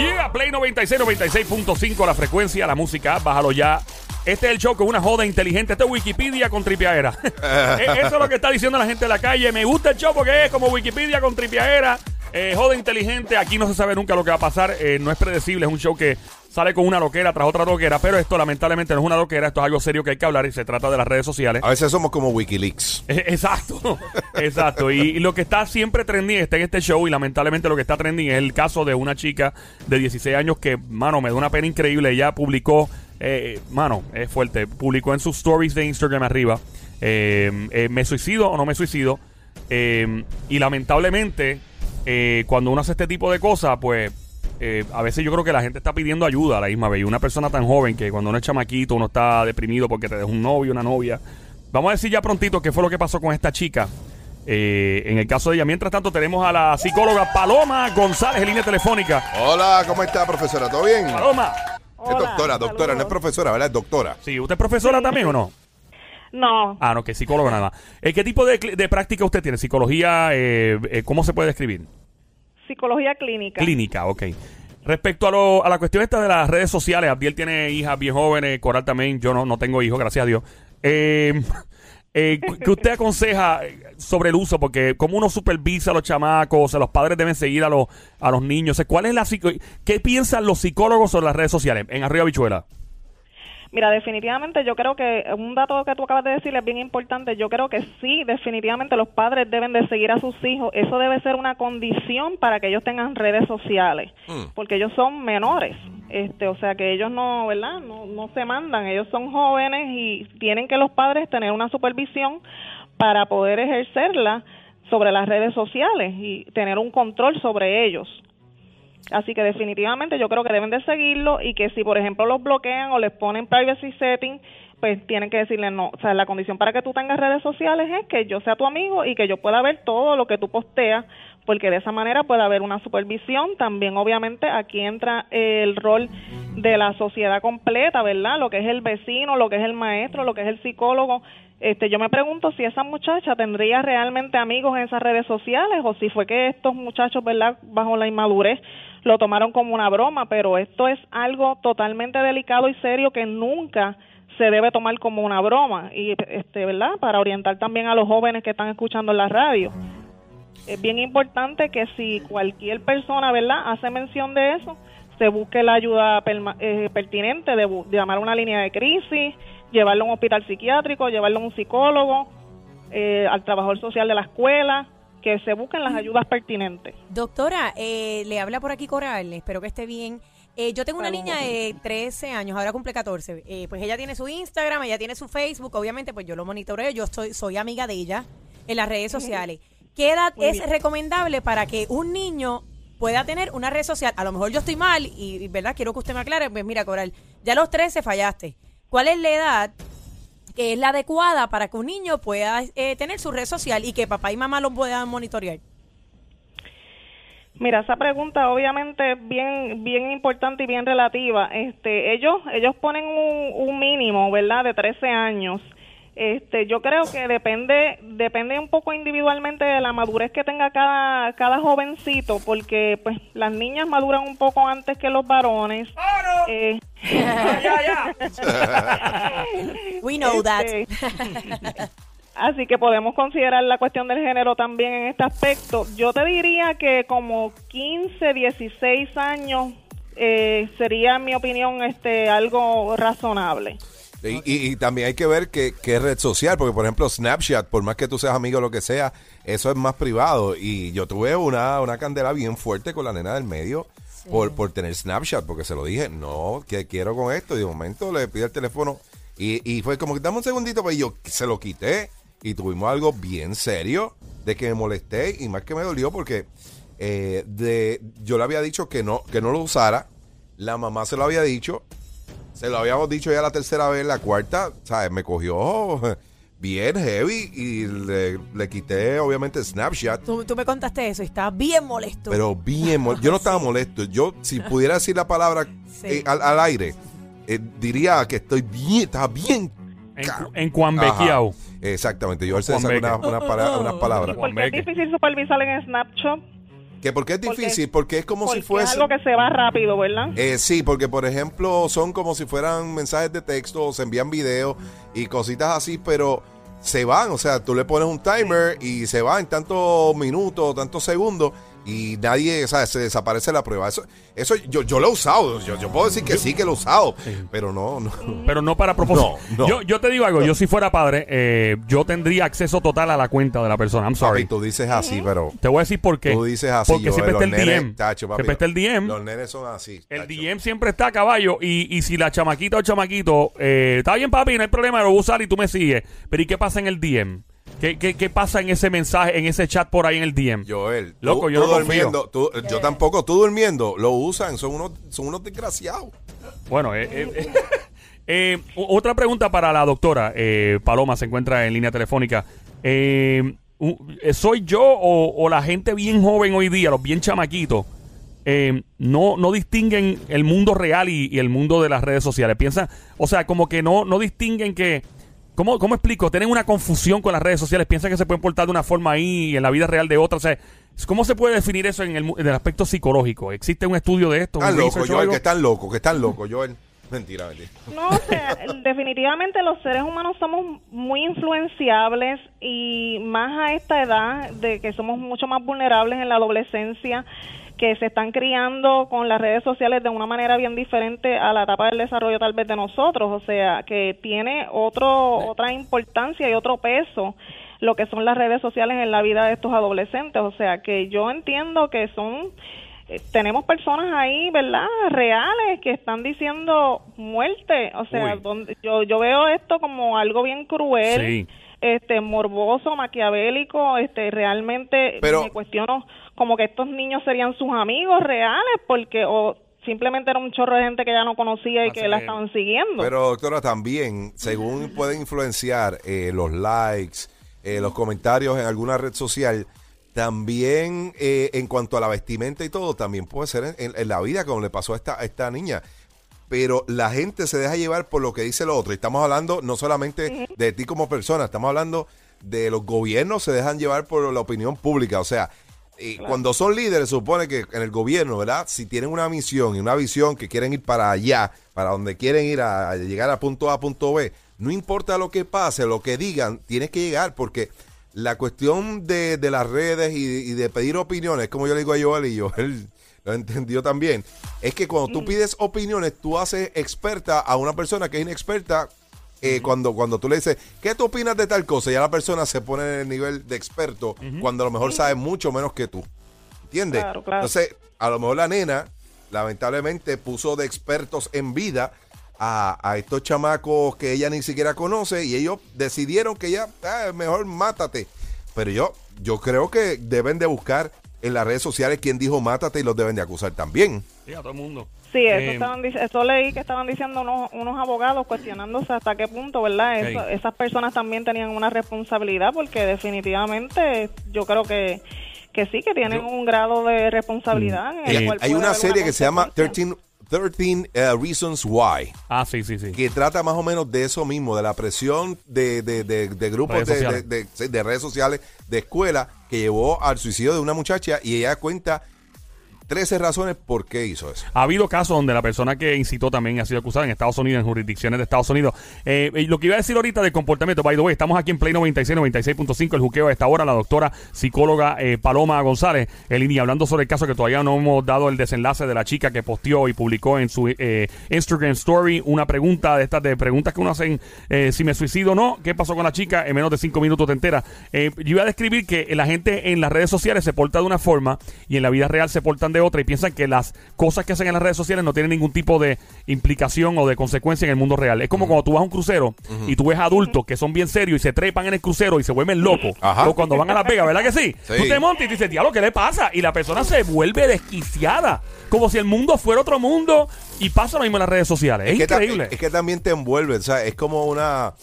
Yeah, Play 96, 96.5 la frecuencia, la música, bájalo ya. Este es el show con una joda inteligente. Este es Wikipedia con tripiaera. Eh, Eso es lo que está diciendo la gente de la calle. Me gusta el show porque es como Wikipedia con tripiaera. Eh, joda inteligente. Aquí no se sabe nunca lo que va a pasar. Eh, no es predecible. Es un show que sale con una loquera tras otra loquera. Pero esto lamentablemente no es una loquera. Esto es algo serio que hay que hablar y se trata de las redes sociales. A veces somos como Wikileaks. Eh, Exacto, exacto. Y, y lo que está siempre trending está en este show y lamentablemente lo que está trending es el caso de una chica de 16 años que, mano, me da una pena increíble. Ella publicó, eh, mano, es fuerte, publicó en sus stories de Instagram arriba, me suicido o no me suicido. Y lamentablemente, eh, cuando uno hace este tipo de cosas, pues... eh, a veces yo creo que la gente está pidiendo ayuda a la misma vez. Y una persona tan joven que cuando uno es chamaquito, uno está deprimido porque te dejó un novio, una novia. Vamos a decir ya prontito qué fue lo que pasó con esta chica. Eh, en el caso de ella. Mientras tanto, tenemos a la psicóloga Paloma González en línea telefónica. Hola, ¿cómo está, profesora? ¿Todo bien? Paloma. Es doctora, doctora, no es profesora, ¿verdad? Es doctora. Sí, ¿usted es profesora también o no? No, Ah, no, que psicóloga nada más. Eh, ¿Qué tipo de, de práctica usted tiene? ¿Psicología? eh, eh, ¿Cómo se puede describir? psicología clínica. Clínica, ok. Respecto a, lo, a la cuestión esta de las redes sociales, Abdiel tiene hijas bien jóvenes, Coral también, yo no, no tengo hijos, gracias a Dios. Eh, eh, ¿Qué usted aconseja sobre el uso? Porque como uno supervisa a los chamacos, o sea, los padres deben seguir a los, a los niños. O sea, ¿cuál es la ¿Qué piensan los psicólogos sobre las redes sociales? En Arriba Bichuela. Mira, definitivamente yo creo que un dato que tú acabas de decir es bien importante. Yo creo que sí, definitivamente los padres deben de seguir a sus hijos. Eso debe ser una condición para que ellos tengan redes sociales, porque ellos son menores. Este, o sea que ellos no, ¿verdad? No, no se mandan. Ellos son jóvenes y tienen que los padres tener una supervisión para poder ejercerla sobre las redes sociales y tener un control sobre ellos. Así que definitivamente yo creo que deben de seguirlo y que si por ejemplo los bloquean o les ponen privacy setting, pues tienen que decirle no. O sea, la condición para que tú tengas redes sociales es que yo sea tu amigo y que yo pueda ver todo lo que tú posteas, porque de esa manera puede haber una supervisión. También obviamente aquí entra el rol de la sociedad completa, ¿verdad? Lo que es el vecino, lo que es el maestro, lo que es el psicólogo. Este, yo me pregunto si esa muchacha tendría realmente amigos en esas redes sociales o si fue que estos muchachos, ¿verdad? Bajo la inmadurez lo tomaron como una broma, pero esto es algo totalmente delicado y serio que nunca se debe tomar como una broma y este, ¿verdad? Para orientar también a los jóvenes que están escuchando en la radio. Es bien importante que si cualquier persona, ¿verdad?, hace mención de eso, se busque la ayuda perma- eh, pertinente de, llamar a una línea de crisis, llevarlo a un hospital psiquiátrico, llevarlo a un psicólogo, eh, al trabajador social de la escuela, que se busquen las ayudas pertinentes. Doctora, eh, le habla por aquí Coral, espero que esté bien. Eh, yo tengo una niña de 13 años, ahora cumple 14. Eh, pues ella tiene su Instagram, ella tiene su Facebook, obviamente pues yo lo monitoreo, yo soy, soy amiga de ella en las redes sociales. ¿Qué edad Muy es bien. recomendable para que un niño pueda tener una red social? A lo mejor yo estoy mal y, ¿verdad? Quiero que usted me aclare. Pues mira, Coral, ya a los 13 fallaste. ¿Cuál es la edad que es la adecuada para que un niño pueda eh, tener su red social y que papá y mamá lo puedan monitorear? Mira, esa pregunta obviamente es bien, bien importante y bien relativa. Este, ellos, ellos ponen un, un mínimo, ¿verdad? De 13 años. Este, yo creo que depende, depende un poco individualmente de la madurez que tenga cada, cada jovencito, porque pues las niñas maduran un poco antes que los varones. Eh, We know that. Este, Así que podemos considerar la cuestión del género también en este aspecto. Yo te diría que como 15, 16 años eh, sería, en mi opinión, este algo razonable. Y, y- y también hay que ver qué, qué red social, porque por ejemplo Snapchat, por más que tú seas amigo o lo que sea, eso es más privado. Y yo tuve una, una candela bien fuerte con la nena del medio por, por tener Snapchat, porque se lo dije, no, que quiero con esto. Y de momento le pide el teléfono y, y fue como que dame un segundito, pues yo se lo quité y tuvimos algo bien serio de que me molesté y más que me dolió porque eh, de, yo le había dicho que no, que no lo usara, la mamá se lo había dicho. Se lo habíamos dicho ya la tercera vez, la cuarta, ¿sabes? Me cogió bien heavy y le, le quité obviamente Snapchat. Tú, tú me contaste eso y estabas bien molesto. Pero bien, mol- yo no estaba molesto. Yo, si pudiera decir la palabra Sí. eh, al, al aire, eh, diría que estoy bien, estaba bien. En, en Exactamente, yo a veces Juan saco Beque. unas pala- unas palabras. Porque es difícil supervisar en Snapchat. Que porque es difícil, porque es como Porque si fuese... es algo que se va rápido, ¿verdad? Eh, sí, porque por ejemplo son como si fueran mensajes de texto, o se envían videos y cositas así, pero se van, o sea, tú le pones un timer y se va en tantos minutos, tantos segundos y nadie, o sea, se desaparece la prueba. Eso, eso yo, yo lo he usado, yo, yo puedo decir que sí que lo he usado, pero no, no. Pero no para propósito. No, no. Yo, yo te digo algo, yo si fuera padre, eh, yo tendría acceso total a la cuenta de la persona. I'm sorry. Papi, tú dices así, pero Te voy a decir por qué. tú dices así. Porque yo, siempre está el nenes, DM. tacho, papi, siempre está el DM. Los nenes son así. El. DM siempre está a caballo y, y si la chamaquita o chamaquito, eh, está bien papi, no hay problema, lo voy a usar y tú me sigues. Pero ¿y qué pasa en el DM? ¿Qué, qué, qué pasa en ese mensaje, en ese chat por ahí en el DM? Joel, Loco, tú, yo tú no durmiendo, tú- yo tampoco, tú durmiendo, lo usan, son unos, son unos desgraciados. Bueno, eh, eh, eh, eh, otra pregunta para la doctora eh, Paloma, se encuentra en línea telefónica. ¿Soy yo o, o la gente bien joven hoy día, los bien chamaquitos, eh, no, no distinguen el mundo real y, y el mundo de las redes sociales? Piensan, o sea, como que no, no distinguen que... ¿Cómo, ¿Cómo explico? Tienen una confusión con las redes sociales, piensan que se pueden portar de una forma ahí y en la vida real de otra. O sea, ¿cómo se puede definir eso en el, mu- en el aspecto psicológico? ¿Existe un estudio de esto? Están locos, Joel, que están locos, que están locos, Joel. Mentira, mentira. No, o sea, definitivamente los seres humanos somos muy influenciables y más a esta edad de que somos mucho más vulnerables en la adolescencia que se están criando con las redes sociales de una manera bien diferente a la etapa del desarrollo tal vez de nosotros, o sea, que tiene otro otra importancia y otro peso lo que son las redes sociales en la vida de estos adolescentes, o sea, que yo entiendo que son eh, tenemos personas ahí, ¿verdad? Reales que están diciendo muerte. O sea, donde yo, yo veo esto como algo bien cruel, Sí. este, morboso, maquiavélico. Este, realmente Pero- me cuestiono como que estos niños serían sus amigos reales, porque o simplemente era un chorro de gente que ya no conocía y Así que la estaban siguiendo. Pero doctora, también, según pueden influenciar eh, los likes, eh, los comentarios en alguna red social, también eh, en cuanto a la vestimenta y todo, también puede ser en, en- en la vida, como le pasó a esta, a esta niña. Pero la gente se deja llevar por lo que dice el otro. Y estamos hablando no solamente de ti como persona, estamos hablando de los gobiernos se dejan llevar por la opinión pública. O sea, y cuando son líderes, supone que en el gobierno, ¿verdad? Si tienen una misión y una visión que quieren ir para allá, para donde quieren ir a, a llegar a punto A, punto B, no importa lo que pase, lo que digan, tienes que llegar porque la cuestión de, de las redes y, y de pedir opiniones, como yo le digo a Joel y Joel lo entendió también, es que cuando tú pides opiniones, tú haces experta a una persona que es inexperta eh, cuando, cuando tú le dices, ¿qué tú opinas de tal cosa? Ya la persona se pone en el nivel de experto cuando a lo mejor sabe mucho menos que tú. ¿Entiendes? Claro, claro. Entonces, a lo mejor la nena, lamentablemente, puso de expertos en vida a, a estos chamacos que ella ni siquiera conoce y ellos decidieron que ya, ah, mejor mátate. Pero yo, yo creo que deben de buscar en las redes sociales quién dijo mátate y los deben de acusar también. Sí, a todo el mundo. Sí, eso, Eh, estaban, eso leí que estaban diciendo unos, unos abogados cuestionándose hasta qué punto, ¿verdad? Eso- esas personas también tenían una responsabilidad porque definitivamente yo creo que, que sí, que tienen Yo- un grado de responsabilidad. en el Eh, cual Hay una serie que se llama consecuencia. 13, 13 eh, Reasons Why. Ah, sí, sí, sí. que trata más o menos de eso mismo, de la presión de, de, de- de grupos Redes de redes sociales, de escuela, que llevó al suicidio de una muchacha y ella cuenta 13 razones por qué hizo eso. Ha habido casos donde la persona que incitó también ha sido acusada en Estados Unidos, en jurisdicciones de Estados Unidos. Eh, eh, lo que iba a decir ahorita del comportamiento, by the way, estamos aquí en Play 96, 96.5, el juqueo a esta hora, la doctora psicóloga eh, Paloma González, en línea, hablando sobre el caso que todavía no hemos dado el desenlace de la chica que posteó y publicó en su Instagram Story una pregunta de estas de preguntas que uno hacen eh, si me suicido o no, qué pasó con la chica, en menos de cinco minutos te entera. Yo iba a describir que la gente en las redes sociales se porta de una forma y en la vida real se portan de otra y piensan que las cosas que hacen en las redes sociales no tienen ningún tipo de implicación o de consecuencia en el mundo real. Es como cuando tú vas a un crucero y tú ves adultos que son bien serios y se trepan en el crucero y se vuelven locos. Ajá. O cuando van a Las Vegas, ¿verdad que sí? Sí. Tú te montas y tú dices, diablo, ¿qué le pasa? Y la persona se vuelve desquiciada. Como si el mundo fuera otro mundo y pasa lo mismo en las redes sociales. Es, increíble. es que también te envuelve, o sea, es como una,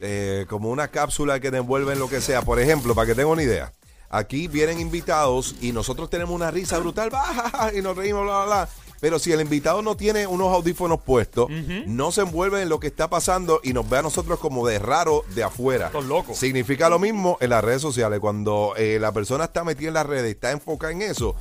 eh, como una cápsula que te envuelve en lo que sea. Por ejemplo, para que tenga una idea, aquí vienen invitados y nosotros tenemos una risa brutal, baja, y nos reímos, bla, bla, bla. Pero si el invitado no tiene unos audífonos puestos, no se envuelve en lo que está pasando y nos ve a nosotros como de raro de afuera. Estos locos. Significa lo mismo en las redes sociales. Cuando eh, la persona está metida en las redes y está enfocada en eso,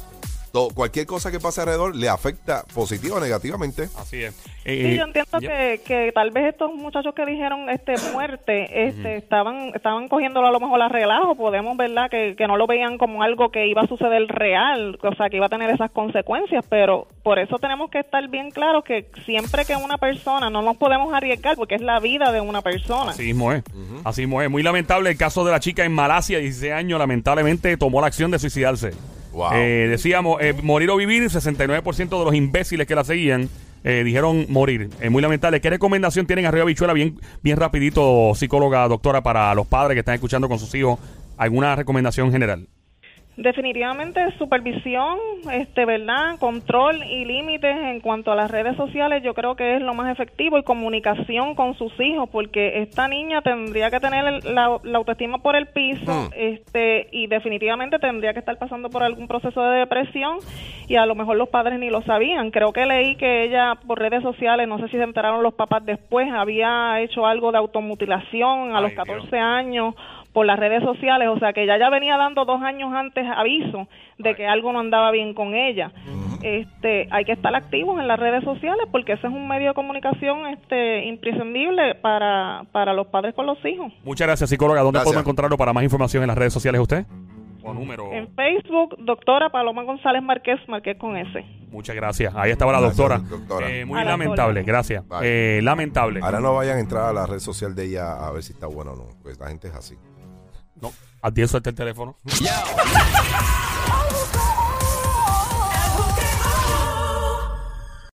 cualquier cosa que pase alrededor le afecta positiva o negativamente. Así es. Sí, Eh, yo entiendo que, que tal vez estos muchachos que dijeron este muerte este estaban estaban cogiéndolo a lo mejor a relajo, podemos verdad que, que no lo veían como algo que iba a suceder real, o sea, que iba a tener esas consecuencias, pero por eso tenemos que estar bien claros que siempre que una persona no nos podemos arriesgar porque es la vida de una persona. Así mismo es. Así mismo es. Muy lamentable el caso de la chica en Malasia, 16 años, lamentablemente tomó la acción de suicidarse. Eh, decíamos, eh, morir o vivir, 69% de los imbéciles que la seguían eh, dijeron morir. Es muy lamentable. ¿Qué recomendación tienen arriba, bichuela? Bien, bien rapidito, psicóloga, doctora, para los padres que están escuchando con sus hijos. ¿Alguna recomendación general? Definitivamente supervisión, este, ¿verdad? Control y límites en cuanto a las redes sociales, yo creo que es lo más efectivo y comunicación con sus hijos, porque esta niña tendría que tener el- la, la autoestima por el piso, este, y definitivamente tendría que estar pasando por algún proceso de depresión y a lo mejor los padres ni lo sabían. Creo que leí que ella por redes sociales, no sé si se enteraron los papás después, había hecho algo de automutilación a Ay, los Dios. 14 años por las redes sociales, o sea que ella ya venía dando dos años antes aviso de que algo no andaba bien con ella. Este, hay que estar activos en las redes sociales porque ese es un medio de comunicación este imprescindible para, para los padres con los hijos. Muchas gracias, psicóloga. ¿Dónde podemos encontrarlo para más información en las redes sociales usted? O número. En Facebook, doctora Paloma González Márquez, Márquez con S. Muchas gracias. Ahí estaba la Gracias, doctora. Eh, muy lamentable, gracias. Eh, lamentable. Ahora no vayan a entrar a la red social de ella a ver si está buena o no, pues la gente es así. No, adiós suelta el teléfono.